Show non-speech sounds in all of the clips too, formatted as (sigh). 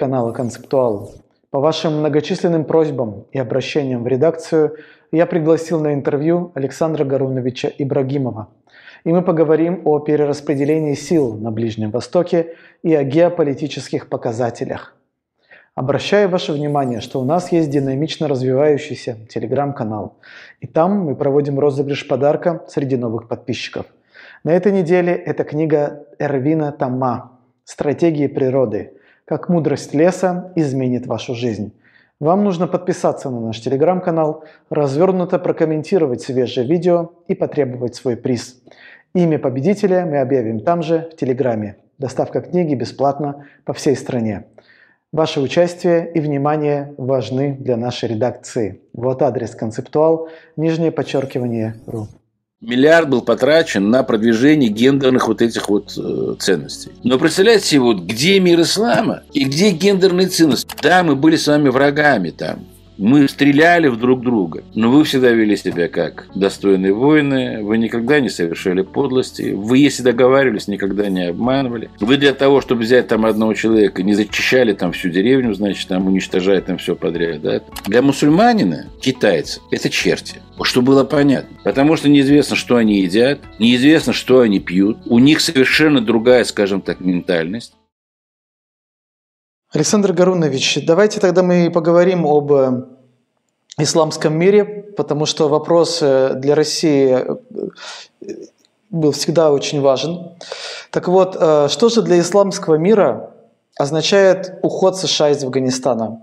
канала «Концептуал». По вашим многочисленным просьбам и обращениям в редакцию я пригласил на интервью Александра Гаруновича Ибрагимова. И мы поговорим о перераспределении сил на Ближнем Востоке и о геополитических показателях. Обращаю ваше внимание, что у нас есть динамично развивающийся телеграм-канал. И там мы проводим розыгрыш подарка среди новых подписчиков. На этой неделе это книга Эрвина Тама «Стратегии природы. Как мудрость леса изменит вашу жизнь». Вам нужно подписаться на наш телеграм-канал, развернуто прокомментировать свежее видео и потребовать свой приз. Имя победителя мы объявим там же, в Телеграме. Доставка книги бесплатна по всей стране. Ваше участие и внимание важны для нашей редакции. Вот адрес концептуал, нижнее подчеркивание ру. Миллиард был потрачен на продвижение гендерных вот этих вот э, ценностей. Но представляете вот где мир ислама и где гендерные ценности? Да, мы были с вами врагами там. Мы стреляли в друг друга, но вы всегда вели себя как достойные воины, вы никогда не совершали подлости, вы, если договаривались, никогда не обманывали. Вы для того, чтобы взять там одного человека, не зачищали там всю деревню, значит, там уничтожая там все подряд. Да? Для мусульманина, китайца, это черти. Что было понятно. Потому что неизвестно, что они едят, неизвестно, что они пьют. У них совершенно другая, скажем так, ментальность. Александр Гарунович, давайте тогда мы поговорим об э, исламском мире, потому что вопрос э, для России э, был всегда очень важен. Так вот, что же для исламского мира означает уход США из Афганистана?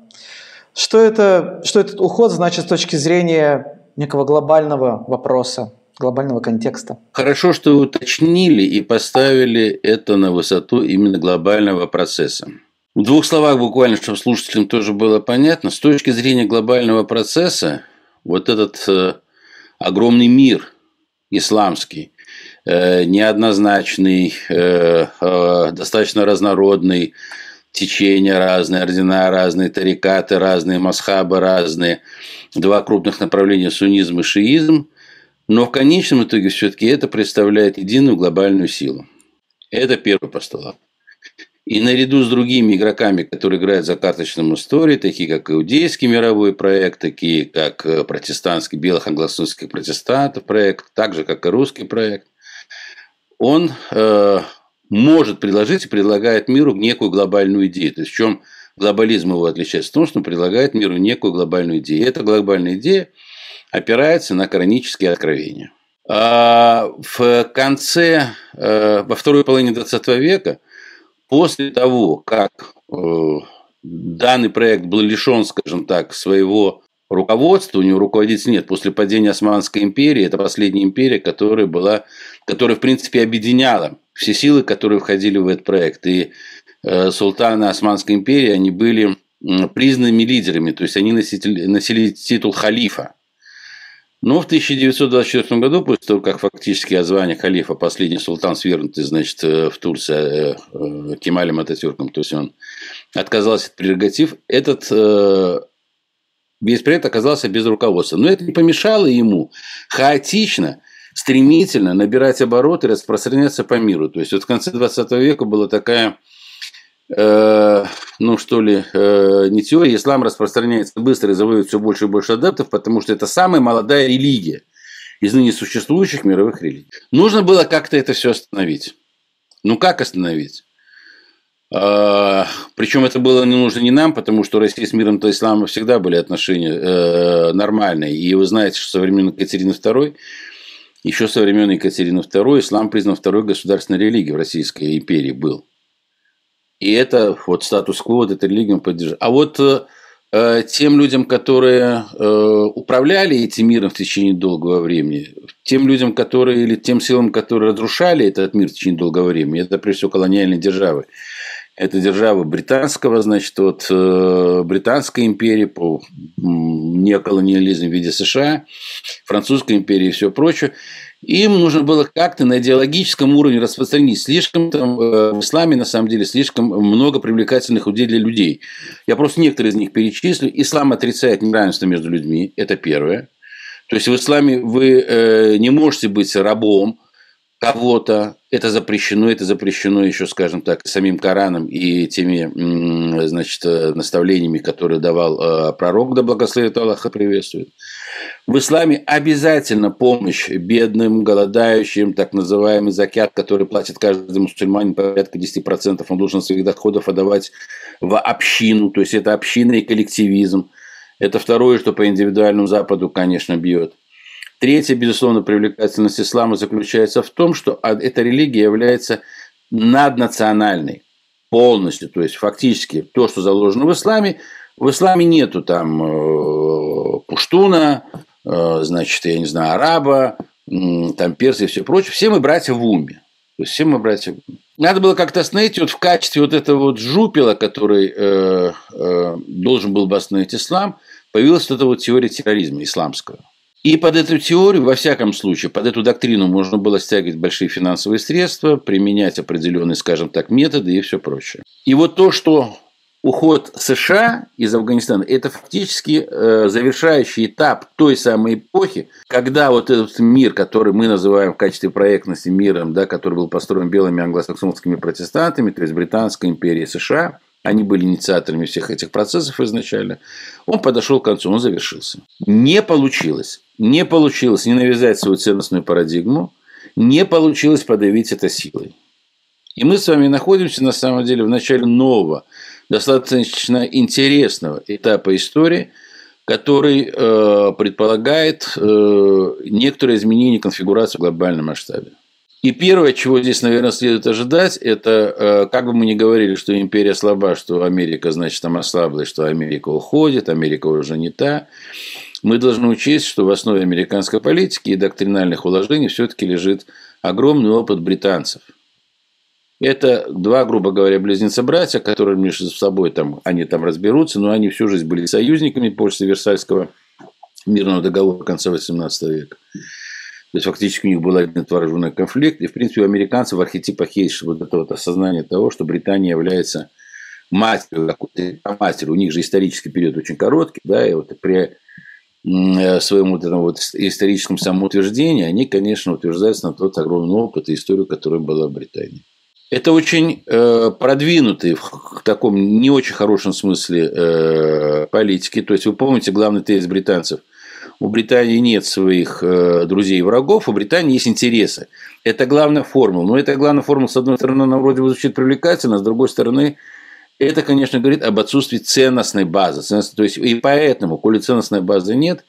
Что, это, что этот уход значит с точки зрения некого глобального вопроса, глобального контекста? Хорошо, что вы уточнили и поставили это на высоту именно глобального процесса. В двух словах буквально, чтобы слушателям тоже было понятно, с точки зрения глобального процесса, вот этот э, огромный мир исламский, э, неоднозначный, э, э, достаточно разнородный, течения разные, ордена разные, тарикаты разные, масхабы разные, два крупных направления суннизм и шиизм, но в конечном итоге все-таки это представляет единую глобальную силу. Это первый постулат. И наряду с другими игроками, которые играют за карточным истории, такие как иудейский мировой проект, такие как э, протестантский, белых англосаксонских протестантов проект, так же как и русский проект, он э, может предложить и предлагает миру некую глобальную идею. То есть в чем глобализм его отличается? В том, что он предлагает миру некую глобальную идею. И эта глобальная идея опирается на коранические откровения. А в конце, э, во второй половине 20 века После того, как э, данный проект был лишен, скажем так, своего руководства, у него руководителей нет. После падения Османской империи, это последняя империя, которая была, которая, в принципе, объединяла все силы, которые входили в этот проект. И э, султаны Османской империи, они были признанными лидерами, то есть они носили, носили титул халифа. Но в 1924 году, после того, как фактически от звания халифа последний султан свергнутый, значит, э, в Турции э, э, Кемалем Ататюрком, то есть он отказался от прерогатив, этот весь проект оказался без руководства. Но это не помешало ему хаотично, стремительно набирать обороты и распространяться по миру. То есть вот в конце 20 века была такая Э, ну что ли, э, не теория, ислам распространяется быстро и заводит все больше и больше адептов, потому что это самая молодая религия из ныне существующих мировых религий. Нужно было как-то это все остановить. Ну как остановить? А, причем это было не нужно не нам, потому что Россия с миром то ислама всегда были отношения э, нормальные. И вы знаете, что со времен Екатерины II, еще со времен Екатерины II ислам признан второй государственной религией в Российской империи был. И это вот статус-кво, вот эта религия поддерживает. А вот э, тем людям, которые э, управляли этим миром в течение долгого времени, тем людям, которые, или тем силам, которые разрушали этот мир в течение долгого времени, это прежде всего колониальные державы. Это держава британского, значит, вот э, британской империи по неоколониализм в виде США, французской империи и все прочее. Им нужно было как-то на идеологическом уровне распространить. Слишком там э, в исламе, на самом деле, слишком много привлекательных идей для людей. Я просто некоторые из них перечислю. Ислам отрицает неравенство между людьми. Это первое. То есть в исламе вы э, не можете быть рабом, кого-то, это запрещено, это запрещено еще, скажем так, самим Кораном и теми, значит, наставлениями, которые давал пророк, да благословит Аллаха приветствует. В исламе обязательно помощь бедным, голодающим, так называемый закят, который платит каждый мусульманин порядка 10%, он должен своих доходов отдавать в общину, то есть это община и коллективизм. Это второе, что по индивидуальному Западу, конечно, бьет. Третья, безусловно, привлекательность ислама заключается в том, что эта религия является наднациональной полностью, то есть фактически то, что заложено в исламе, в исламе нету там э, пуштуна, э, значит, я не знаю, араба, там персы и все прочее. Все мы братья в уме. То есть все мы братья в уме. Надо было как-то остановить вот в качестве вот этого вот жупила, который э, э, должен был бы остановить ислам, появилась вот эта вот теория терроризма исламского. И под эту теорию, во всяком случае, под эту доктрину можно было стягивать большие финансовые средства, применять определенные, скажем так, методы и все прочее. И вот то, что уход США из Афганистана – это фактически э, завершающий этап той самой эпохи, когда вот этот мир, который мы называем в качестве проектности миром, да, который был построен белыми англосаксонскими протестантами, то есть Британской империей США – они были инициаторами всех этих процессов изначально, он подошел к концу, он завершился. Не получилось. Не получилось не навязать свою ценностную парадигму, не получилось подавить это силой. И мы с вами находимся, на самом деле, в начале нового, достаточно интересного этапа истории, который э, предполагает э, некоторые изменения конфигурации в глобальном масштабе. И первое, чего здесь, наверное, следует ожидать, это, э, как бы мы ни говорили, что империя слаба, что Америка, значит, там ослабла, что Америка уходит, Америка уже не та. Мы должны учесть, что в основе американской политики и доктринальных уложений все-таки лежит огромный опыт британцев. Это два, грубо говоря, близнеца-братья, которые между собой там, они там разберутся, но они всю жизнь были союзниками после Версальского мирного договора конца XVIII века. То есть фактически у них был один вооруженный конфликт. И в принципе у американцев в архетипах есть вот это вот осознание того, что Британия является какой-то матерью. У них же исторический период очень короткий, да, и вот при э, своем вот этом вот историческом самоутверждении, они, конечно, утверждаются на тот огромный опыт и историю, которая была в Британии. Это очень э, продвинутый в таком не очень хорошем смысле э, политики. То есть вы помните главный тезис британцев – у Британии нет своих э, друзей и врагов, у Британии есть интересы. Это главная формула. Но эта главная формула, с одной стороны, она вроде бы звучит привлекательно, с другой стороны, это, конечно, говорит об отсутствии ценностной базы. То есть, и поэтому, коли ценностной базы нет,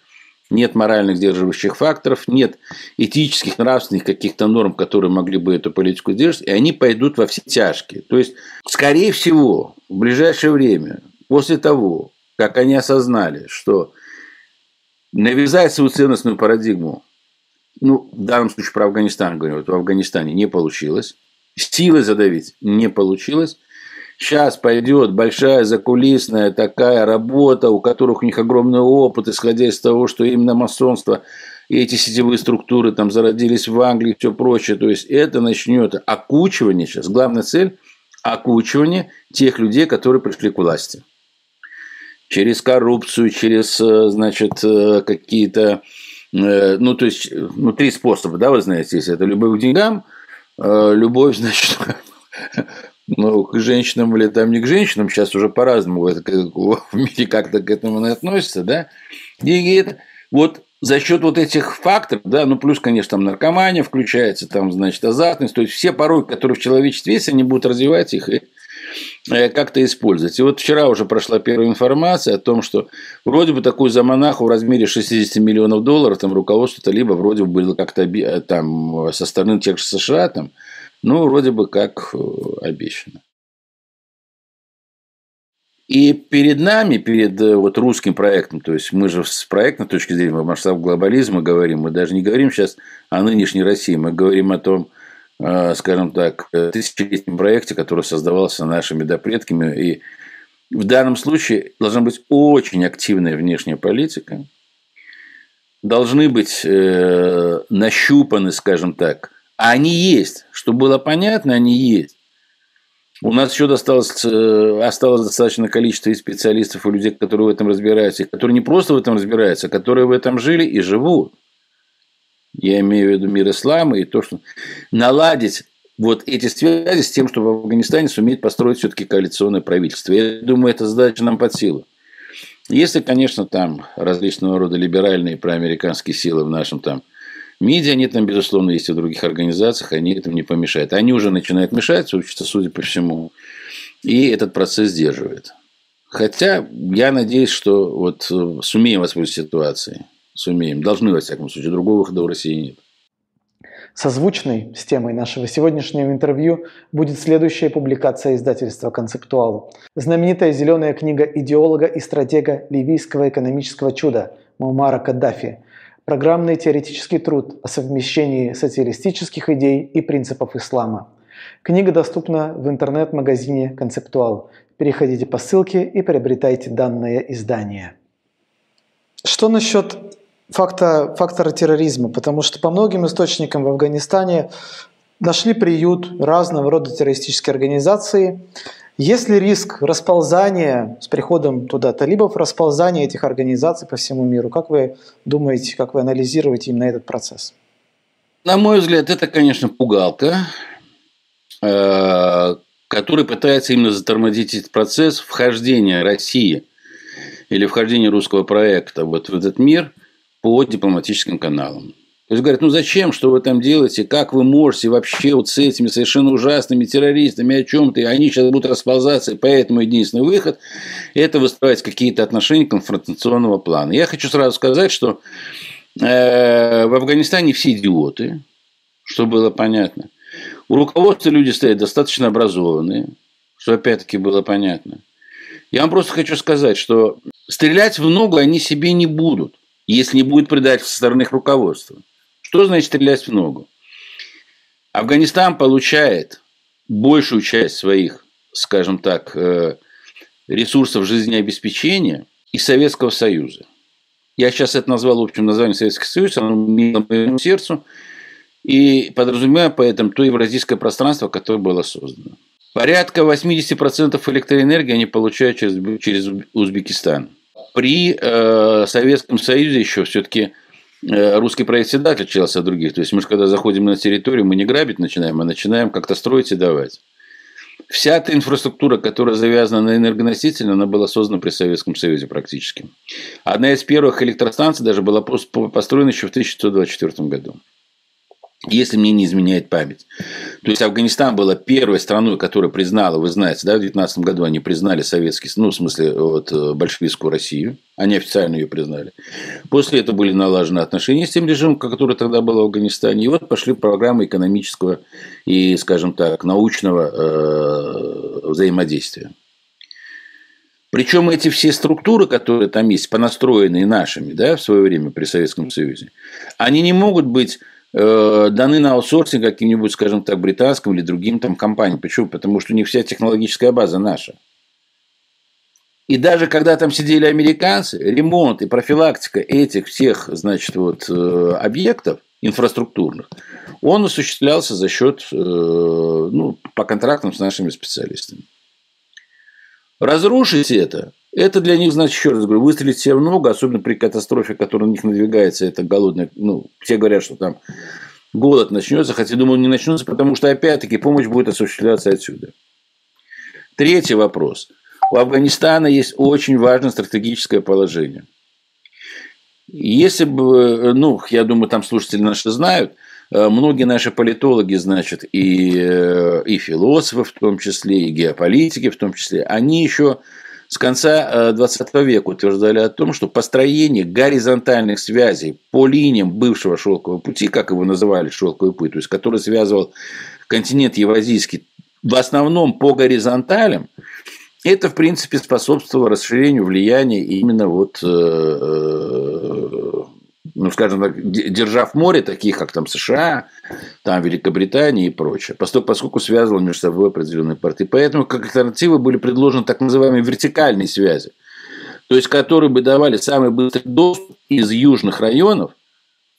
нет моральных сдерживающих факторов, нет этических, нравственных каких-то норм, которые могли бы эту политику сдержать, и они пойдут во все тяжкие. То есть, скорее всего, в ближайшее время, после того, как они осознали, что навязать свою ценностную парадигму, ну, в данном случае про Афганистан говорю, вот в Афганистане не получилось, силой задавить не получилось, Сейчас пойдет большая закулисная такая работа, у которых у них огромный опыт, исходя из того, что именно масонство и эти сетевые структуры там зародились в Англии и все прочее. То есть это начнет окучивание сейчас. Главная цель – окучивание тех людей, которые пришли к власти через коррупцию, через, э, значит, э, какие-то, э, ну, то есть, ну, три способа, да, вы знаете, если это любовь к деньгам, любовь, (laughs) значит, ну, к женщинам или там не к женщинам, сейчас уже по-разному это, в мире как-то к этому относится, да, и это, вот за счет вот этих факторов, да, ну плюс, конечно, там наркомания включается, там, значит, азартность, то есть все пороки, которые в человечестве есть, они будут развивать их и как-то использовать. И вот вчера уже прошла первая информация о том, что вроде бы такую заманаху в размере 60 миллионов долларов там руководство либо вроде бы было как-то э, там со стороны тех же США там, ну, вроде бы как э, обещано. И перед нами, перед вот русским проектом, то есть мы же с проектной точки зрения масштаб глобализма говорим, мы даже не говорим сейчас о нынешней России, мы говорим о том, Э, скажем так, тысячелетнем проекте, который создавался нашими допредками. И в данном случае должна быть очень активная внешняя политика. Должны быть э, нащупаны, скажем так. А они есть. Чтобы было понятно, они есть. У нас еще осталось, э, осталось достаточное количество и специалистов, и людей, которые в этом разбираются, и которые не просто в этом разбираются, а которые в этом жили и живут. Я имею в виду мир ислама и то, что наладить вот эти связи с тем, чтобы в Афганистане суметь построить все-таки коалиционное правительство. Я думаю, эта задача нам под силу. Если, конечно, там различного рода либеральные проамериканские силы в нашем там МИДе, они там, безусловно, есть и в других организациях, они этому не помешают. Они уже начинают мешать, судя по всему, и этот процесс сдерживает. Хотя я надеюсь, что вот э, сумеем воспользоваться ситуацией. Сумеем. Должны, во всяком случае. Другого выхода в России нет. Созвучной с темой нашего сегодняшнего интервью будет следующая публикация издательства «Концептуал». Знаменитая зеленая книга идеолога и стратега ливийского экономического чуда Мумара Каддафи. Программный теоретический труд о совмещении социалистических идей и принципов ислама. Книга доступна в интернет-магазине «Концептуал». Переходите по ссылке и приобретайте данное издание. Что насчет факта, фактора терроризма, потому что по многим источникам в Афганистане нашли приют разного рода террористические организации. Есть ли риск расползания с приходом туда талибов, расползания этих организаций по всему миру? Как вы думаете, как вы анализируете именно этот процесс? На мой взгляд, это, конечно, пугалка, э, который пытается именно затормозить этот процесс вхождения России или вхождения русского проекта вот в этот мир – по дипломатическим каналам. То есть говорят, ну зачем, что вы там делаете, как вы можете вообще вот с этими совершенно ужасными террористами о чем-то, и они сейчас будут расползаться, и поэтому единственный выход – это выстраивать какие-то отношения конфронтационного плана. Я хочу сразу сказать, что э, в Афганистане все идиоты, что было понятно. У руководства люди стоят достаточно образованные, что опять-таки было понятно. Я вам просто хочу сказать, что стрелять в ногу они себе не будут если не будет предательства со стороны руководства. Что значит стрелять в ногу? Афганистан получает большую часть своих, скажем так, э, ресурсов жизнеобеспечения из Советского Союза. Я сейчас это назвал общим названием Советский Союз, оно мило моему сердцу, и подразумеваю поэтому то евразийское пространство, которое было создано. Порядка 80% электроэнергии они получают через, через Узбекистан при э, Советском Союзе еще все-таки э, русский проект всегда отличался от других. То есть мы же когда заходим на территорию, мы не грабить начинаем, а начинаем как-то строить и давать. Вся эта инфраструктура, которая завязана на энергоносители, она была создана при Советском Союзе практически. Одна из первых электростанций даже была построена еще в 1924 году если мне не изменяет память. То есть Афганистан была первой страной, которая признала, вы знаете, да, в 19 году они признали советский, ну, в смысле, вот, э, большевистскую Россию. Они официально ее признали. После этого были налажены отношения с тем режимом, который тогда был в Афганистане. И вот пошли программы экономического и, скажем так, научного э, взаимодействия. Причем эти все структуры, которые там есть, понастроенные нашими да, в свое время при Советском Союзе, они не могут быть даны на аутсорсинг каким-нибудь, скажем так, британским или другим там компаниям. Почему? Потому что у них вся технологическая база наша. И даже когда там сидели американцы, ремонт и профилактика этих всех, значит, вот, э, объектов инфраструктурных, он осуществлялся за счет, э, ну, по контрактам с нашими специалистами. Разрушить это это для них, значит, еще раз говорю, выстрелить себе много, особенно при катастрофе, которая на них надвигается, это голодная, ну, все говорят, что там голод начнется, хотя, думаю, не начнется, потому что, опять-таки, помощь будет осуществляться отсюда. Третий вопрос. У Афганистана есть очень важное стратегическое положение. Если бы, ну, я думаю, там слушатели наши знают, э, многие наши политологи, значит, и, э, и философы в том числе, и геополитики в том числе, они еще с конца 20 э, века утверждали о том, что построение горизонтальных связей по линиям бывшего шелкового пути, как его называли шелковый путь, то есть который связывал континент Евразийский в основном по горизонталям, это, в принципе, способствовало расширению влияния именно вот, э, э, ну, скажем так, держав море, таких как там США, там Великобритания и прочее, поскольку, связывал между собой определенные партии. Поэтому как альтернативы были предложены так называемые вертикальные связи, то есть которые бы давали самый быстрый доступ из южных районов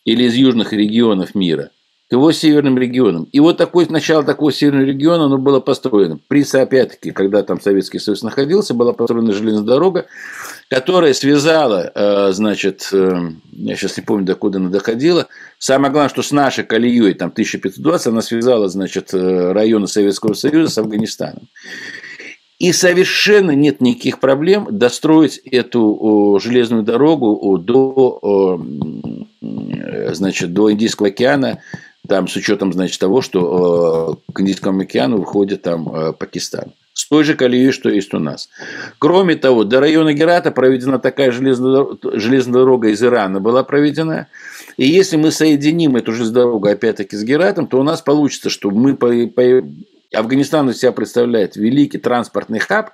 или из южных регионов мира его северным регионом. И вот такой, начало такого северного региона оно было построено. При, опять-таки, когда там Советский Союз находился, была построена железная дорога, которая связала, э, значит, э, я сейчас не помню, докуда она доходила, самое главное, что с нашей колеей, там, 1520, она связала, значит, э, районы Советского Союза с Афганистаном. И совершенно нет никаких проблем достроить эту железную дорогу до, значит, до Индийского океана там с учетом, значит, того, что к Индийскому океану выходит там Пакистан. С той же колеей, что есть у нас. Кроме того, до района Герата проведена такая железная, железная дорога из Ирана была проведена. И если мы соединим эту железную дорогу опять-таки с Гератом, то у нас получится, что мы по, по... Афганистан из себя представляет великий транспортный хаб,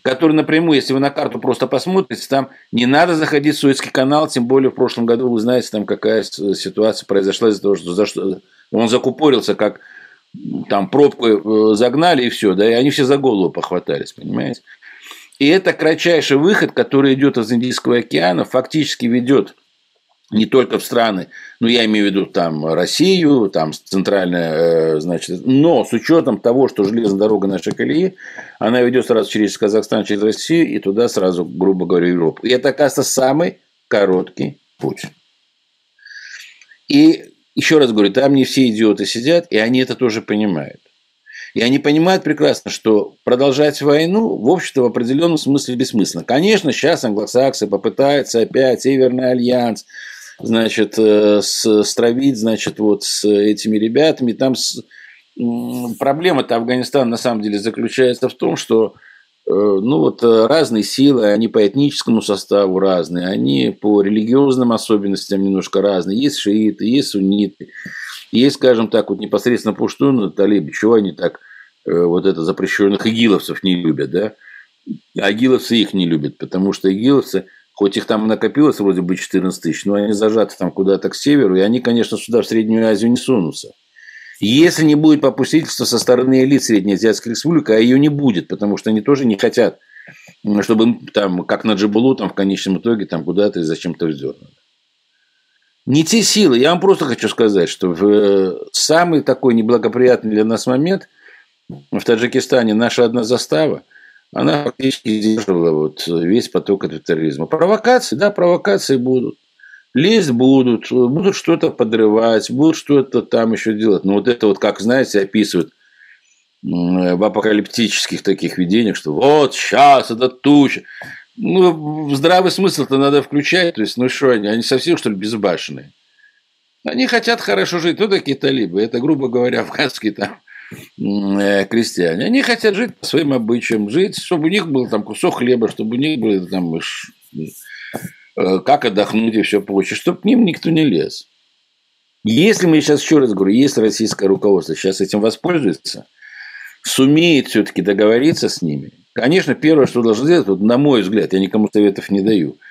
который напрямую, если вы на карту просто посмотрите, там не надо заходить в Суэцкий канал, тем более в прошлом году вы знаете, там какая ситуация произошла из-за того, что, за что он закупорился, как там пробку э, загнали и все, да, и они все за голову похватались, понимаете? И это кратчайший выход, который идет из Индийского океана, фактически ведет не только в страны, ну, я имею в виду там Россию, там центральная, э, значит, но с учетом того, что железная дорога нашей колеи, она ведет сразу через Казахстан, через Россию и туда сразу, грубо говоря, Европу. И это, оказывается, самый короткий путь. И еще раз говорю, там не все идиоты сидят, и они это тоже понимают. И они понимают прекрасно, что продолжать войну, в общем-то, в определенном смысле бессмысленно. Конечно, сейчас англосаксы попытаются опять Северный альянс, значит, э, стравить, значит, вот с этими ребятами. Там с... проблема-то Афганистана на самом деле заключается в том, что ну вот э, разные силы, они по этническому составу разные, они по религиозным особенностям немножко разные. Есть шииты, есть сунниты, есть, скажем так, вот непосредственно пуштуны, талибы. Чего они так вот это запрещенных игиловцев не любят, да? А их не любят, потому что игиловцы – Хоть их там накопилось вроде бы 14 тысяч, но они зажаты там куда-то к северу, и они, конечно, сюда, в Среднюю Азию, не сунутся. Если не будет попустительства со стороны элит Среднеазиатской республики, а ее не будет, потому что они тоже не хотят, чтобы там, как на Джабулу, там в конечном итоге там куда-то и зачем-то вздернули. Не те силы. Я вам просто хочу сказать, что в э, самый такой неблагоприятный для нас момент в Таджикистане наша одна застава – она фактически сдерживала вот весь поток этого терроризма. Провокации, да, провокации будут. Лезть будут, будут что-то подрывать, будут что-то там еще делать. Но вот это вот, как, знаете, описывают в апокалиптических таких видениях, что вот сейчас это туча. Ну, здравый смысл-то надо включать. То есть, ну что они, они совсем, что ли, безбашенные? Они хотят хорошо жить. Ну, такие талибы. Это, грубо говоря, (laughs) афганские там Э, крестьяне. Они хотят жить по своим обычаям, жить, чтобы у них был там кусок хлеба, чтобы у них было там э, как отдохнуть и все прочее, чтобы к ним никто не лез. Если мы сейчас еще раз говорю, если российское руководство сейчас этим воспользуется, сумеет все-таки договориться с ними, конечно, первое, что должно сделать, вот, на мой взгляд, я никому советов не даю –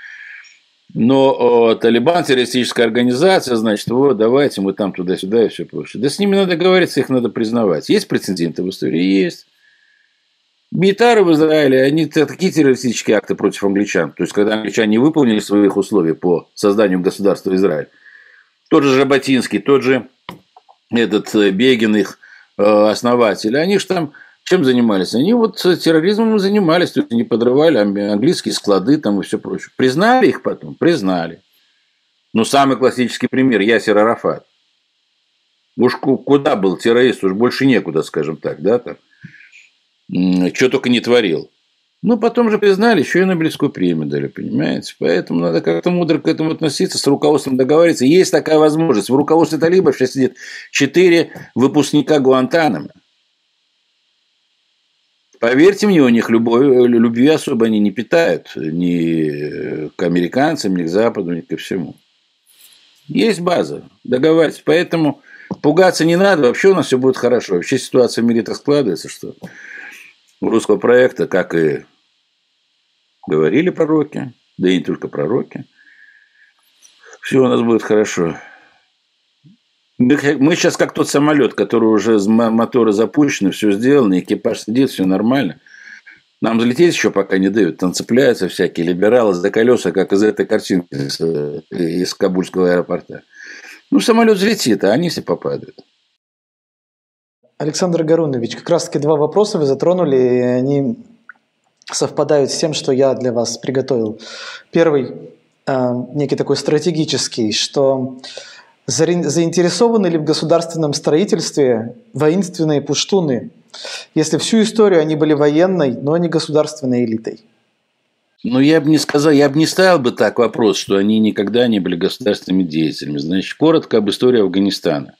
но о, Талибан террористическая организация, значит, вот давайте мы там туда-сюда и все прочее. Да с ними надо говорить, их надо признавать. Есть прецеденты в истории? Есть. Милитары в Израиле, они такие террористические акты против англичан. То есть, когда англичане не выполнили своих условий по созданию государства Израиль. Тот же Жаботинский, тот же этот э, Бегин, их э, основатель, они же там чем занимались? Они вот терроризмом занимались, то есть они подрывали английские склады там и все прочее. Признали их потом? Признали. Но самый классический пример – Ясер Арафат. Уж куда был террорист, уж больше некуда, скажем так, да, там. Что только не творил. Ну, потом же признали, еще и Нобелевскую премию дали, понимаете? Поэтому надо как-то мудро к этому относиться, с руководством договориться. Есть такая возможность. В руководстве талибов сейчас сидит четыре выпускника Гуантанамо. Поверьте мне, у них любовь, любви особо они не питают ни к американцам, ни к Западу, ни ко всему. Есть база, договаривайтесь. Поэтому пугаться не надо, вообще у нас все будет хорошо. Вообще ситуация в мире так складывается, что русского проекта, как и говорили пророки, да и не только пророки, все у нас будет хорошо. Мы сейчас как тот самолет, который уже моторы запущены, все сделано, экипаж сидит, все нормально. Нам взлететь еще пока не дают. Там цепляются всякие либералы за колеса, как из этой картинки из, из Кабульского аэропорта. Ну, самолет взлетит, а они все попадают. Александр Гарунович, как раз-таки два вопроса вы затронули, и они совпадают с тем, что я для вас приготовил. Первый, э, некий такой стратегический, что заинтересованы ли в государственном строительстве воинственные пуштуны, если всю историю они были военной, но не государственной элитой? Ну, я бы не сказал, я бы не ставил бы так вопрос, что они никогда не были государственными деятелями. Значит, коротко об истории Афганистана.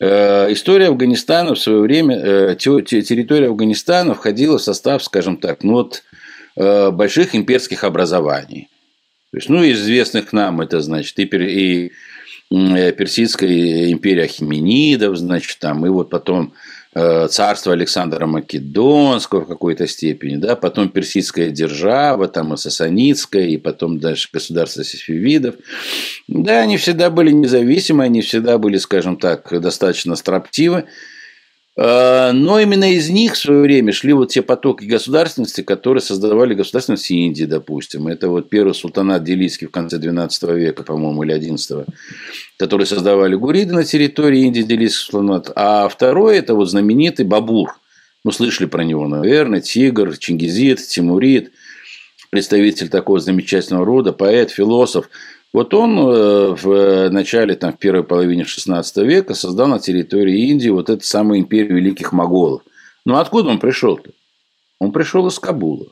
Э, история Афганистана в свое время, э, территория Афганистана входила в состав, скажем так, ну вот, э, больших имперских образований. То есть, ну, известных нам, это значит, и, и Персидская империя Хименидов, значит, там, и вот потом царство Александра Македонского в какой-то степени, да, потом персидская держава, там и Сасанитская, и потом дальше государство сефевидов. Да, они всегда были независимы, они всегда были, скажем так, достаточно строптивы. А, но именно из них в свое время шли вот те потоки государственности, которые создавали государственность Индии, допустим. Это вот первый султанат Делийский в конце XII века, по-моему, или XI, который создавали гуриды на территории Индии, Делийский султанат. А второй – это вот знаменитый Бабур. Мы слышали про него, наверное, Тигр, Чингизид, Тимурид, представитель такого замечательного рода, поэт, философ – вот он э, в начале, там, в первой половине XVI века создал на территории Индии вот эту самую империю великих моголов. Ну, откуда он пришел-то? Он пришел из Кабула.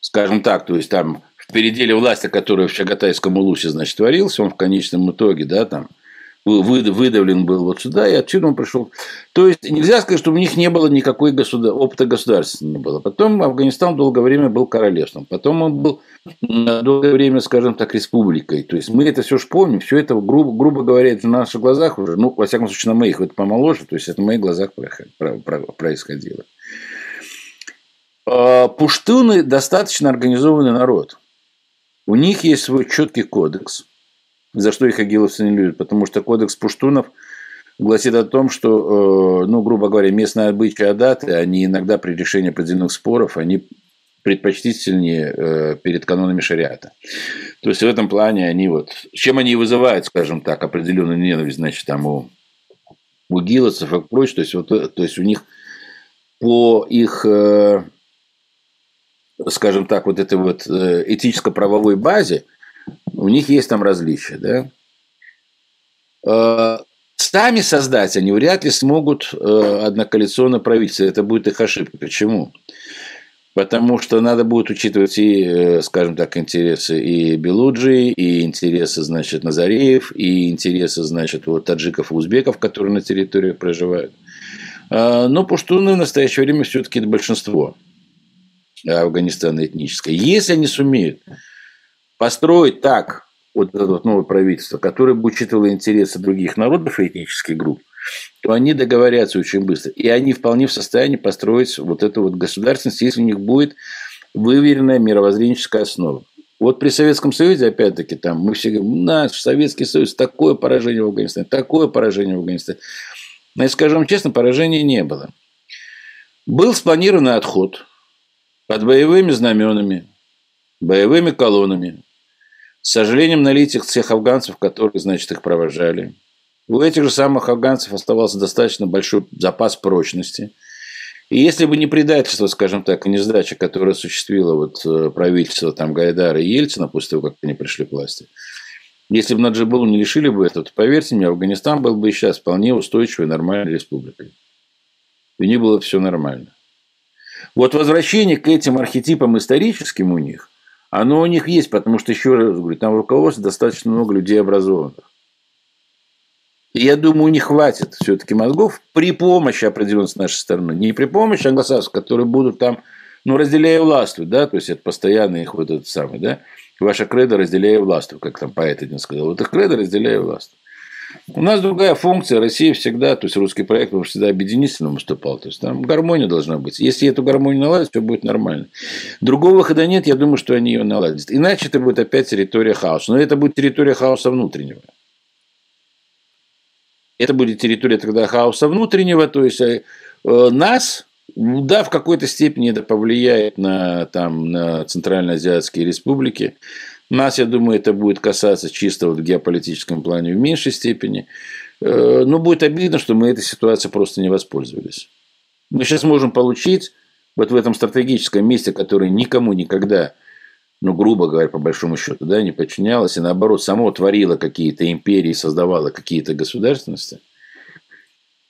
Скажем так, то есть там в переделе власти, который в Чагатайском Улусе, значит, творился, он в конечном итоге, да, там, выдавлен был вот сюда, и отсюда он пришел. То есть нельзя сказать, что у них не было никакой государ... опыта государства не было. Потом Афганистан долгое время был королевством, потом он был долгое время, скажем так, республикой. То есть мы это все же помним, все это, грубо, грубо говоря, это на наших глазах уже, ну, во всяком случае, на моих, это помоложе, то есть это на моих глазах происходило. А, пуштуны достаточно организованный народ. У них есть свой четкий кодекс – за что их агиловцы не любят? Потому что кодекс пуштунов гласит о том, что, э, ну, грубо говоря, местные обычаи адаты, они иногда при решении определенных споров, они предпочтительнее э, перед канонами шариата. То есть в этом плане они вот, чем они вызывают, скажем так, определенную ненависть, значит, там у, у гиловцев и прочее, то есть, вот, то есть у них по их, э, скажем так, вот этой вот этическо-правовой базе, у них есть там различия, да. Э, сами создать они вряд ли смогут э, однокоалиционное правительство. Это будет их ошибка. Почему? Потому что надо будет учитывать и, э, скажем так, интересы и Белуджи, и интересы, значит, Назареев, и интересы, значит, вот таджиков и узбеков, которые на территории проживают. Но пуштуны в настоящее время все-таки это большинство Афганистана этническое. Если они сумеют построить так вот это новое правительство, которое бы учитывало интересы других народов и этнических групп, то они договорятся очень быстро. И они вполне в состоянии построить вот эту вот государственность, если у них будет выверенная мировоззренческая основа. Вот при Советском Союзе, опять-таки, там мы все говорим, наш Советский Союз, такое поражение в Афганистане, такое поражение в Афганистане. Но, если скажем честно, поражения не было. Был спланированный отход под боевыми знаменами, боевыми колоннами, сожалением на лицах всех афганцев, которые, значит, их провожали. У этих же самых афганцев оставался достаточно большой запас прочности. И если бы не предательство, скажем так, и не сдача, которая осуществила вот э, правительство там Гайдара и Ельцина после того, как они пришли к власти, если бы Наджибулу не лишили бы этого, то, поверьте мне, Афганистан был бы сейчас вполне устойчивой, нормальной республикой. И не было все нормально. Вот возвращение к этим архетипам историческим у них – оно у них есть, потому что, еще раз говорю, там в руководстве достаточно много людей образованных. И я думаю, них хватит все-таки мозгов при помощи определенной с нашей стороны. Не при помощи англосаксов, которые будут там, ну, разделяя властвуют, да, то есть это постоянно их вот этот самый, да, ваша кредо разделяя властвует, как там поэт один сказал. Вот их кредо разделяя властвует. У нас другая функция. Россия всегда, то есть русский проект, он всегда объединительно выступал. То есть там гармония должна быть. Если эту гармонию наладить, все будет нормально. Другого выхода нет, я думаю, что они ее наладят. Иначе это будет опять территория хаоса. Но это будет территория хаоса внутреннего. Это будет территория тогда хаоса внутреннего, то есть э, нас, да, в какой-то степени это повлияет на, там, на Центральноазиатские республики, Нас, я думаю, это будет касаться чисто вот в геополитическом плане в меньшей степени. Э, но будет обидно, что мы этой ситуацией просто не воспользовались. Мы сейчас можем получить вот в этом стратегическом месте, которое никому никогда, ну, грубо говоря, по большому счету, да, не подчинялось, и наоборот, само творило какие-то империи, создавало какие-то государственности,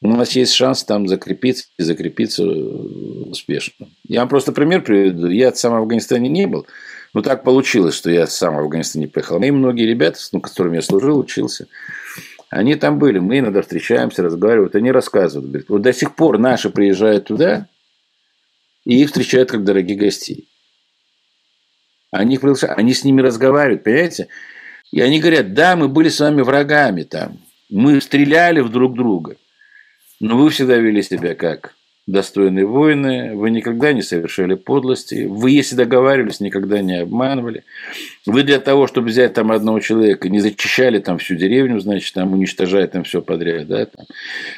у нас есть шанс там закрепиться и закрепиться э, успешно. Я вам просто пример приведу. Я сам в Афганистане не был, но так получилось, что я сам в Афганистане приехал. И многие ребята, ну, которыми я служил, учился, они там были. Мы иногда встречаемся, разговаривают. Они рассказывают. Говорят, вот до сих пор наши приезжают туда, и их встречают как дорогих гостей. Они, они с ними разговаривают, понимаете? И они говорят, да, мы были с вами врагами там. Мы стреляли в друг друга. Но вы всегда вели себя как достойные воины, вы никогда не совершали подлости, вы, если договаривались, никогда не обманывали. Вы для того, чтобы взять там одного человека, не зачищали там всю деревню, значит, там уничтожая там все подряд. Да, там.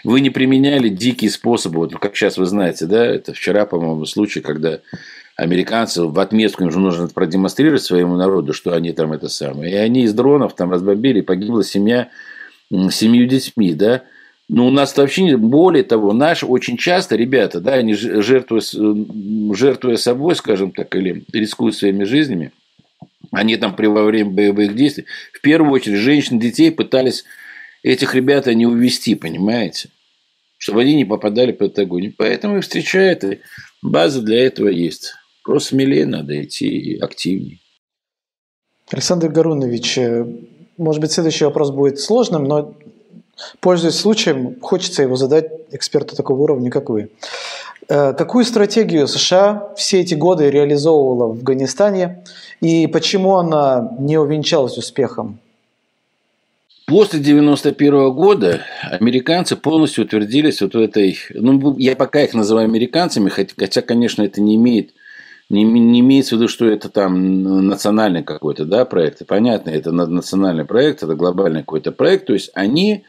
Вы не применяли дикие способы, вот, как сейчас вы знаете, да, это вчера, по-моему, случай, когда американцы в отметку им же нужно продемонстрировать своему народу, что они там это самое. И они из дронов там разбомбили, погибла семья, семью детьми, да, но у нас вообще более того, наши очень часто ребята, да, они жертвуя, жертвуя собой, скажем так, или рискуя своими жизнями, они там при во время боевых действий, в первую очередь, женщин, детей пытались этих ребят не увести, понимаете? Чтобы они не попадали под огонь. Поэтому их встречают, и база для этого есть. Просто смелее надо идти активнее. Александр Гарунович, э, может быть, следующий вопрос будет сложным, но Пользуясь случаем, хочется его задать эксперту такого уровня, как вы. Э, какую стратегию США все эти годы реализовывала в Афганистане и почему она не увенчалась успехом? После 91 года американцы полностью утвердились вот в этой, ну, я пока их называю американцами, хотя, конечно, это не имеет, не, не имеется в виду, что это там национальный какой-то да, проект. Понятно, это национальный проект, это глобальный какой-то проект. То есть они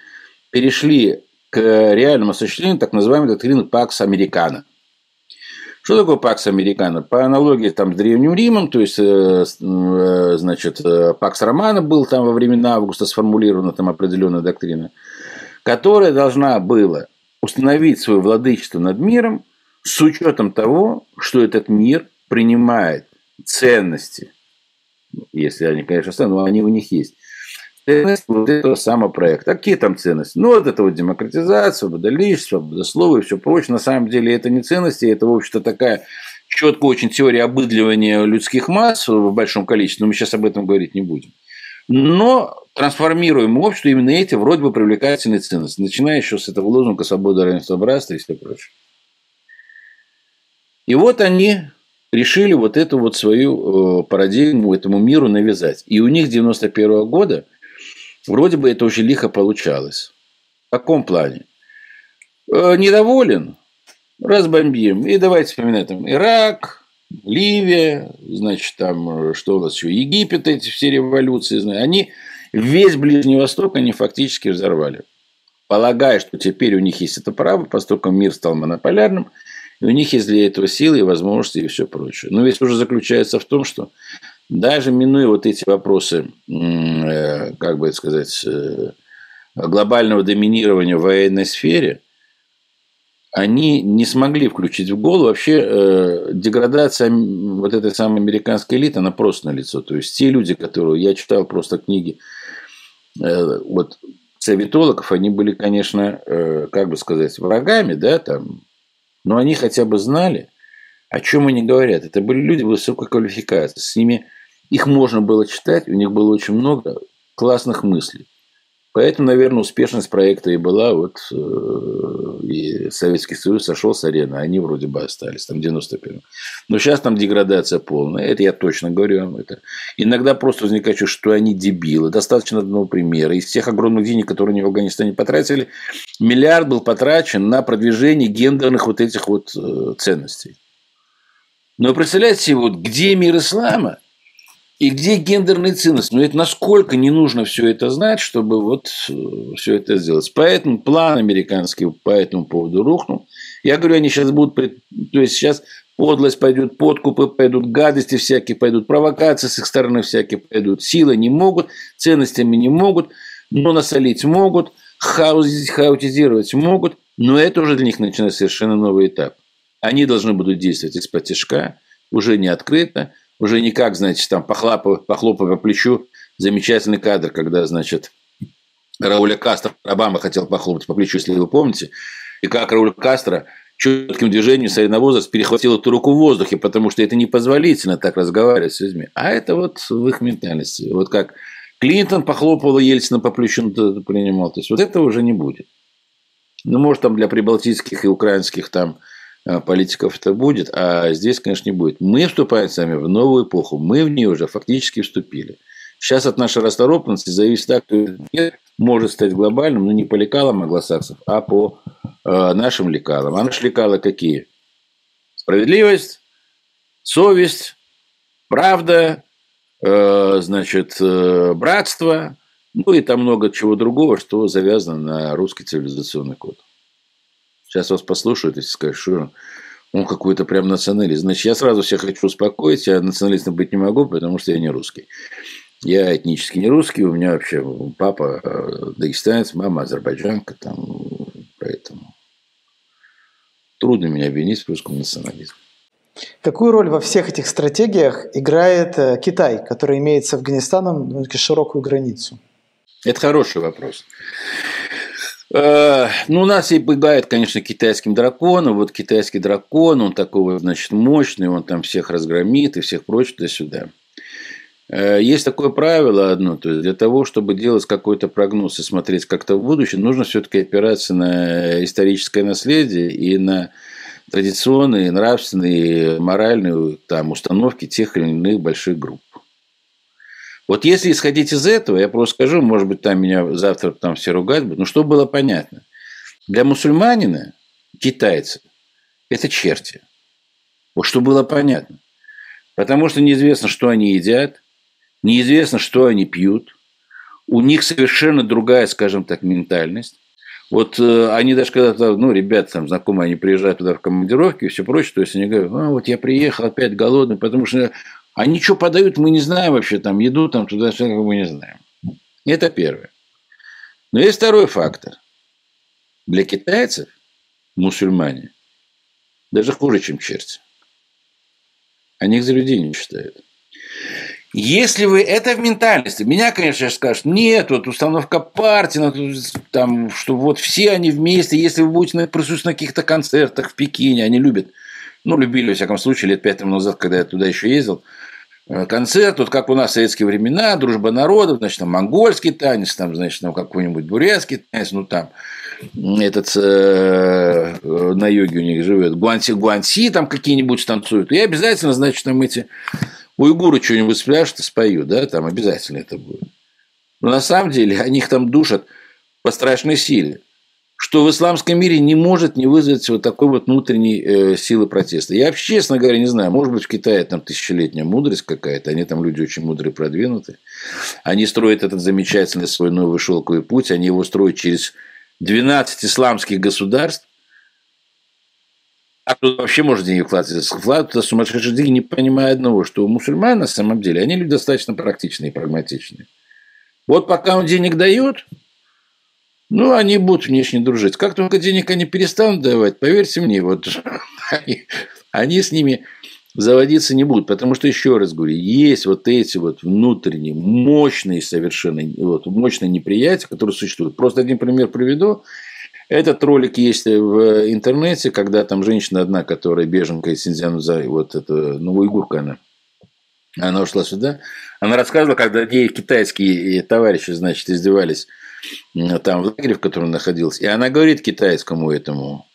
перешли к реальному осуществлению так называемой доктрины Пакс Американо. Что такое Пакс Американо? По аналогии там, с Древним Римом, то есть, э, э, значит, э, Пакс Романа был там во времена Августа сформулирована там определенная доктрина, которая должна была установить свое владычество над миром с учетом того, что этот мир принимает ценности, если они, конечно, но они у них есть, вот этого самого проекта. А какие там ценности? Ну, вот это вот демократизация, свобода личности, свобода слова и все прочее. На самом деле это не ценности, это, в общем-то, такая четкая очень теория обыдливания людских масс в большом количестве, но мы сейчас об этом говорить не будем. Но трансформируем общество именно эти вроде бы привлекательные ценности, начиная еще с этого лозунга «свобода, равенство, братство» и все прочее. И вот они решили вот эту вот свою э, парадигму этому миру навязать. И у них 91 года – Вроде бы это очень лихо получалось. В каком плане? Э, недоволен? Разбомбим. И давайте вспоминать там Ирак, Ливия, значит, там, что у нас еще, Египет, эти все революции, они весь Ближний Восток они фактически взорвали. Полагая, что теперь у них есть это право, поскольку мир стал монополярным, и у них есть для этого силы и возможности и все прочее. Но ведь уже заключается в том, что даже минуя вот эти вопросы, э, как бы сказать, э, глобального доминирования в военной сфере, они не смогли включить в голову вообще э, деградация вот этой самой американской элиты, она просто на лицо. То есть те люди, которые я читал просто книги вот советологов, они были, конечно, как бы сказать, врагами, да, там, но они хотя бы знали, о чем они говорят. Это были люди высокой квалификации. С ними их можно было читать, у них было очень много классных мыслей. Поэтому, наверное, успешность проекта и была, вот э, и Советский Союз сошел с арены, а они вроде бы остались, там, в 91-м. Но сейчас там деградация полная, это я точно говорю вам. Это. Иногда просто возникает чувство, что они дебилы. Достаточно одного примера. Из всех огромных денег, которые они в Афганистане потратили, миллиард был потрачен на продвижение гендерных вот этих вот э, ценностей. Но представляете вот где мир ислама – и где гендерная ценность? Ну, это насколько не нужно все это знать, чтобы вот э, все это сделать. Поэтому план американский по этому поводу рухнул. Я говорю, они сейчас будут... То есть, сейчас подлость пойдет, подкупы пойдут, гадости всякие пойдут, провокации с их стороны всякие пойдут. Силы не могут, ценностями не могут, но насолить могут, хаотизировать могут, но это уже для них начинается совершенно новый этап. Они должны будут действовать из-под тяжка, уже не открыто, уже не как, значит, там похлопав, похлопав по плечу, замечательный кадр, когда, значит, Рауля Кастро, Обама хотел похлопать по плечу, если вы помните, и как Рауль Кастро четким движением соленовозраст перехватил эту руку в воздухе, потому что это непозволительно так разговаривать с людьми. А это вот в их ментальности. Вот как Клинтон похлопывал Ельцина по плечу, ну, принимал. То есть вот этого уже не будет. Ну, может, там для прибалтийских и украинских там политиков это будет, а здесь, конечно, не будет. Мы вступаем с вами в новую эпоху. Мы в нее уже фактически вступили. Сейчас от нашей расторопности зависит так, кто может стать глобальным, но не по лекалам англосаксов, а по э, нашим лекалам. А наши лекалы какие? Справедливость, совесть, правда, э, значит, э, братство, ну и там много чего другого, что завязано на русский цивилизационный код. Сейчас вас послушают и скажут, что он какой-то прям националист. Значит, я сразу всех хочу успокоить, я националистом быть не могу, потому что я не русский. Я этнически не русский, у меня вообще папа э, дагестанец, мама азербайджанка, там, поэтому трудно меня обвинить в русском национализме. Какую роль во всех этих стратегиях играет э, Китай, который имеет с Афганистаном ну, широкую границу? Это хороший вопрос. Э, ну, нас и бывает, конечно, китайским драконом. Вот китайский дракон, он такой, значит, мощный, он там всех разгромит и всех прочь туда-сюда. Э, есть такое правило одно, то есть для того, чтобы делать какой-то прогноз и смотреть как-то в будущее, нужно все-таки опираться на историческое наследие и на традиционные, нравственные, моральные там, установки тех или иных больших групп. Вот если исходить из этого, я просто скажу, может быть, там меня завтра там все ругать будут, но что было понятно? Для мусульманина, китайца, это черти. Вот что было понятно. Потому что неизвестно, что они едят, неизвестно, что они пьют, у них совершенно другая, скажем так, ментальность. Вот э, они даже когда-то, ну, ребята там знакомые, они приезжают туда в командировки и все прочее, то есть они говорят, а, вот я приехал опять голодный, потому что они что подают, мы не знаем вообще, там, еду там туда-сюда, мы не знаем. Это первое. Но есть второй фактор. Для китайцев мусульмане даже хуже, чем черти. Они их за людей не считают. Если вы это в ментальности, меня, конечно, скажут, нет, вот установка партии, ну, там, что вот все они вместе, если вы будете присутствовать на каких-то концертах в Пекине, они любят, ну, любили, во всяком случае, лет пять назад, когда я туда еще ездил, концерт, вот как у нас в советские времена, дружба народов, значит, там монгольский танец, там, значит, ну, какой-нибудь бурятский танец, ну, там, этот э, на йоге у них живет, гуанси, гуанси там какие-нибудь танцуют, и обязательно, значит, там эти уйгуры что-нибудь спляшут и споют, да, там обязательно это будет. Но на самом деле они их там душат по страшной силе, что в исламском мире не может не вызвать вот такой вот внутренней э, силы протеста. Я вообще, честно говоря, не знаю, может быть, в Китае там тысячелетняя мудрость какая-то, они там люди очень мудрые, продвинутые. Они строят этот замечательный свой новый шелковый путь, они его строят через 12 исламских государств, а кто вообще может деньги вкладывать? Вкладывают туда сумасшедшие деньги, не понимая одного, что у мусульман на самом деле, они люди достаточно практичные и прагматичные. Вот пока он денег дает, ну, они будут внешне дружить. Как только денег они перестанут давать, поверьте мне, вот (laughs) они, они с ними заводиться не будут. Потому что, еще раз говорю, есть вот эти вот внутренние, мощные совершенно, вот, мощные неприятия, которые существуют. Просто один пример приведу. Этот ролик есть в интернете, когда там женщина одна, которая беженка из Синьцзяна, вот это, ну, уйгурка она, она ушла сюда. Она рассказывала, когда ей китайские товарищи, значит, издевались там в лагере, в котором находился. И она говорит китайскому этому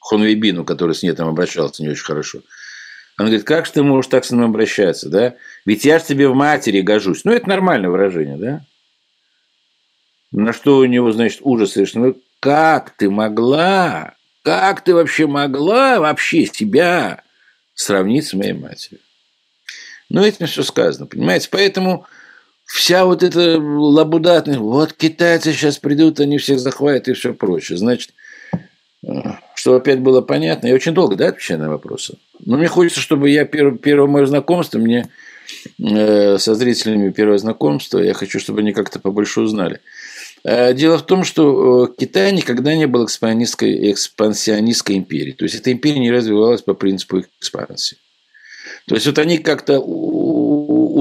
Хонвейбину, который с ней там обращался не очень хорошо. Она говорит, как же ты можешь так со мной обращаться, да? Ведь я же тебе в матери гожусь. Ну, это нормальное выражение, да? На что у него, значит, ужас совершенно. Как ты могла? Как ты вообще могла вообще себя сравнить с моей матерью? Ну, этим все сказано, понимаете? Поэтому вся вот эта лабудатность, вот китайцы сейчас придут, они всех захватят и все прочее. Значит, Чтобы опять было понятно. Я очень долго, да, отвечаю на вопросы. Но мне хочется, чтобы я первое, первое мое знакомство, мне э, со зрителями первое знакомство, я хочу, чтобы они как-то побольше узнали. Э, дело в том, что э, Китай никогда не был экспансионистской, экспансионистской империей. То есть, эта империя не развивалась по принципу экспансии. То есть, вот они как-то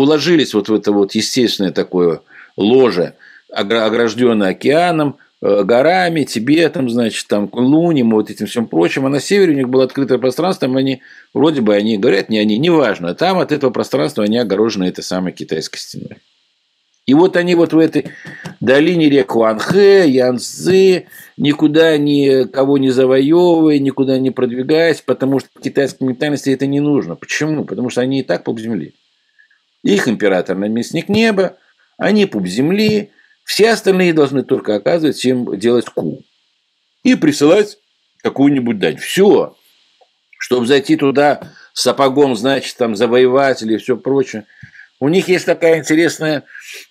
уложились вот в это вот естественное такое ложе, огражденное океаном, э, горами, Тибетом, значит, там, Лунем, вот этим всем прочим. А на севере у них было открытое пространство, там они, вроде бы они говорят, не они, неважно, а там от этого пространства они огорожены этой самой китайской стеной. И вот они вот в этой долине рек Хуанхэ, Янцзы, никуда никого не завоевывая, никуда не продвигаясь, потому что китайской ментальности это не нужно. Почему? Потому что они и так пуп земли. Их император наместник неба, они пуп земли, все остальные должны только оказывать им делать ку. И присылать какую-нибудь дань. Все. Чтобы зайти туда с сапогом, значит, там завоеватель и все прочее. У них есть такая интересная,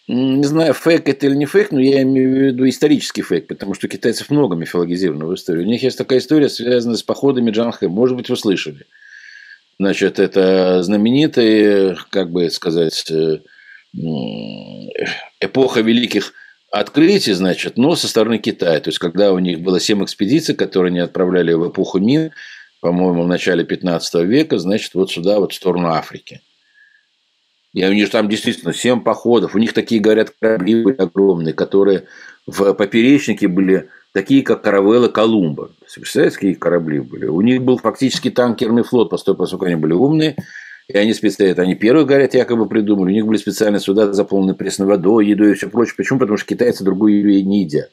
не знаю, фейк это или не фейк, но я имею в виду исторический фейк, потому что китайцев много мифологизированного в истории. У них есть такая история, связанная с походами Джанхэ. Может быть, вы слышали. Значит, это знаменитая, как бы сказать, э, эпоха великих открытий, значит, но со стороны Китая. То есть, когда у них было семь экспедиций, которые они отправляли в эпоху Мин, по-моему, в начале 15 века, значит, вот сюда, вот в сторону Африки. И у них там действительно семь походов. У них такие, говорят, корабли были огромные, которые в поперечнике были такие, как каравелла Колумба. Представляете, какие корабли были? У них был фактически танкерный флот, поскольку они были умные. И они специально, они первые, говорят, якобы придумали. У них были специальные суда, заполненные пресной водой, едой и все прочее. Почему? Потому что китайцы другую еду не едят.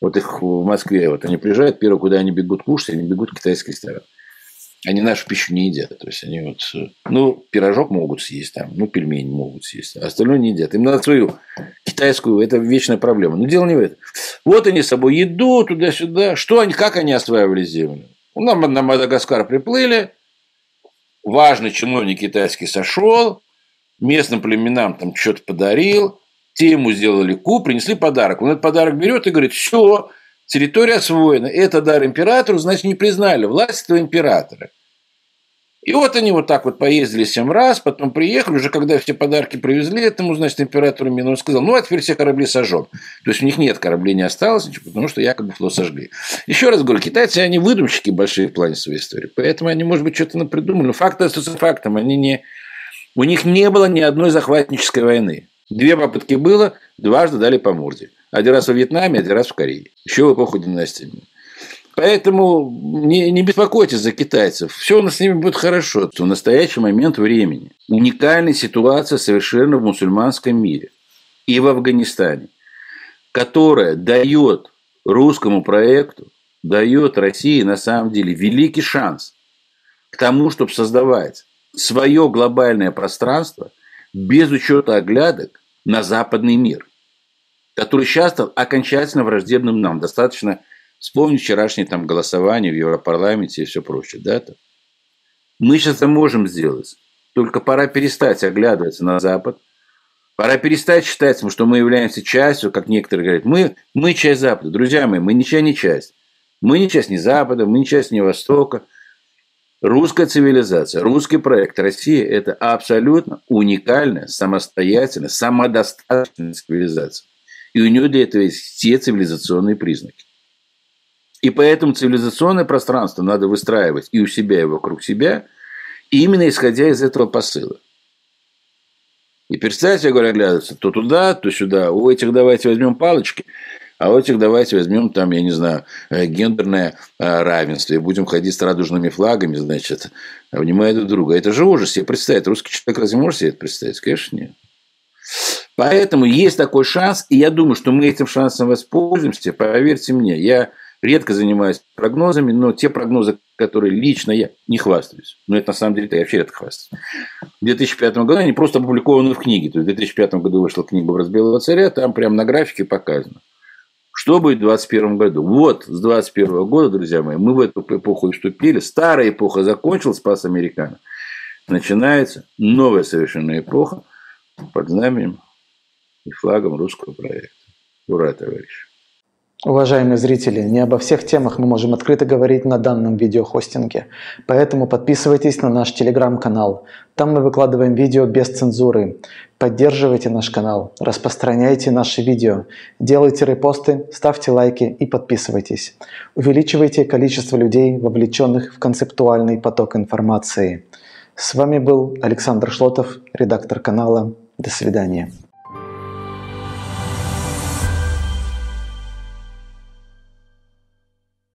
Вот их в Москве, вот они приезжают, первое, куда они бегут кушать, они бегут в китайский ресторан. Они нашу пищу не едят. То есть они вот, э, ну, пирожок могут съесть там, ну, пельмени могут съесть, а остальное не едят. Им надо свою китайскую, это вечная проблема. Но дело не в этом. Вот они с собой еду туда-сюда. Что они, как они осваивали землю? Ну, на, на Мадагаскар приплыли, важный чиновник китайский сошел, местным племенам там что-то подарил, те ему сделали ку, принесли подарок. Он этот подарок берет и говорит, все, территория освоена, это дар императору, значит, не признали власть этого императора. И вот они вот так вот поездили семь раз, потом приехали, уже когда все подарки привезли этому, значит, императору Мину, он сказал, ну, а теперь все корабли сожжем. То есть, у них нет кораблей, не осталось, потому что якобы флот сожгли. Еще раз говорю, китайцы, они выдумщики большие в плане своей истории, поэтому они, может быть, что-то придумали, но факт остается фактом, они не... У них не было ни одной захватнической войны. Две попытки было, дважды дали по морде. Один раз во Вьетнаме, один раз в Корее. Еще в эпоху династии. Поэтому не, не беспокойтесь за китайцев. Все у нас с ними будет хорошо. В настоящий момент времени уникальная ситуация совершенно в мусульманском мире и в Афганистане, которая дает русскому проекту, дает России на самом деле великий шанс к тому, чтобы создавать свое глобальное пространство без учета оглядок на западный мир который сейчас стал окончательно враждебным нам. Достаточно вспомнить вчерашнее там голосование в Европарламенте и все прочее. Да, -то? Мы сейчас это можем сделать. Только пора перестать оглядываться на Запад. Пора перестать считать, что мы являемся частью, как некоторые говорят. Мы, мы часть Запада. Друзья мои, мы ничья не часть. Мы не часть ни Запада, мы не часть ни Востока. Русская цивилизация, русский проект России – это абсолютно уникальная, самостоятельная, самодостаточная цивилизация. И у нее для этого есть все цивилизационные признаки. И поэтому цивилизационное пространство надо выстраивать и у себя, и вокруг себя, именно исходя из этого посыла. И представьте, я говорю, оглядываться то туда, то сюда. У этих давайте возьмем палочки, а у этих давайте возьмем там, я не знаю, э, гендерное э, равенство и будем ходить с радужными флагами, значит, внимая друг друга. Это же ужас себе представить. Русский человек разве может себе это представить? Конечно, нет. Поэтому есть такой шанс, и я думаю, что мы этим шансом воспользуемся. Поверьте мне, я редко занимаюсь прогнозами, но те прогнозы, которые лично я не хвастаюсь, но это на самом деле я вообще редко хвастаюсь. В 2005 году они просто опубликованы в книге. То есть в 2005 году вышла книга «Образ белого царя», там прямо на графике показано. Что будет в 2021 году? Вот с 2021 года, друзья мои, мы в эту эпоху вступили. Старая эпоха закончилась, спас американо. Начинается новая совершенно эпоха под знаменем и флагом русского проекта. Ура, товарищи! Уважаемые зрители, не обо всех темах мы можем открыто говорить на данном видеохостинге, поэтому подписывайтесь на наш телеграм-канал. Там мы выкладываем видео без цензуры. Поддерживайте наш канал, распространяйте наши видео, делайте репосты, ставьте лайки и подписывайтесь. Увеличивайте количество людей, вовлеченных в концептуальный поток информации. С вами был Александр Шлотов, редактор канала. До свидания.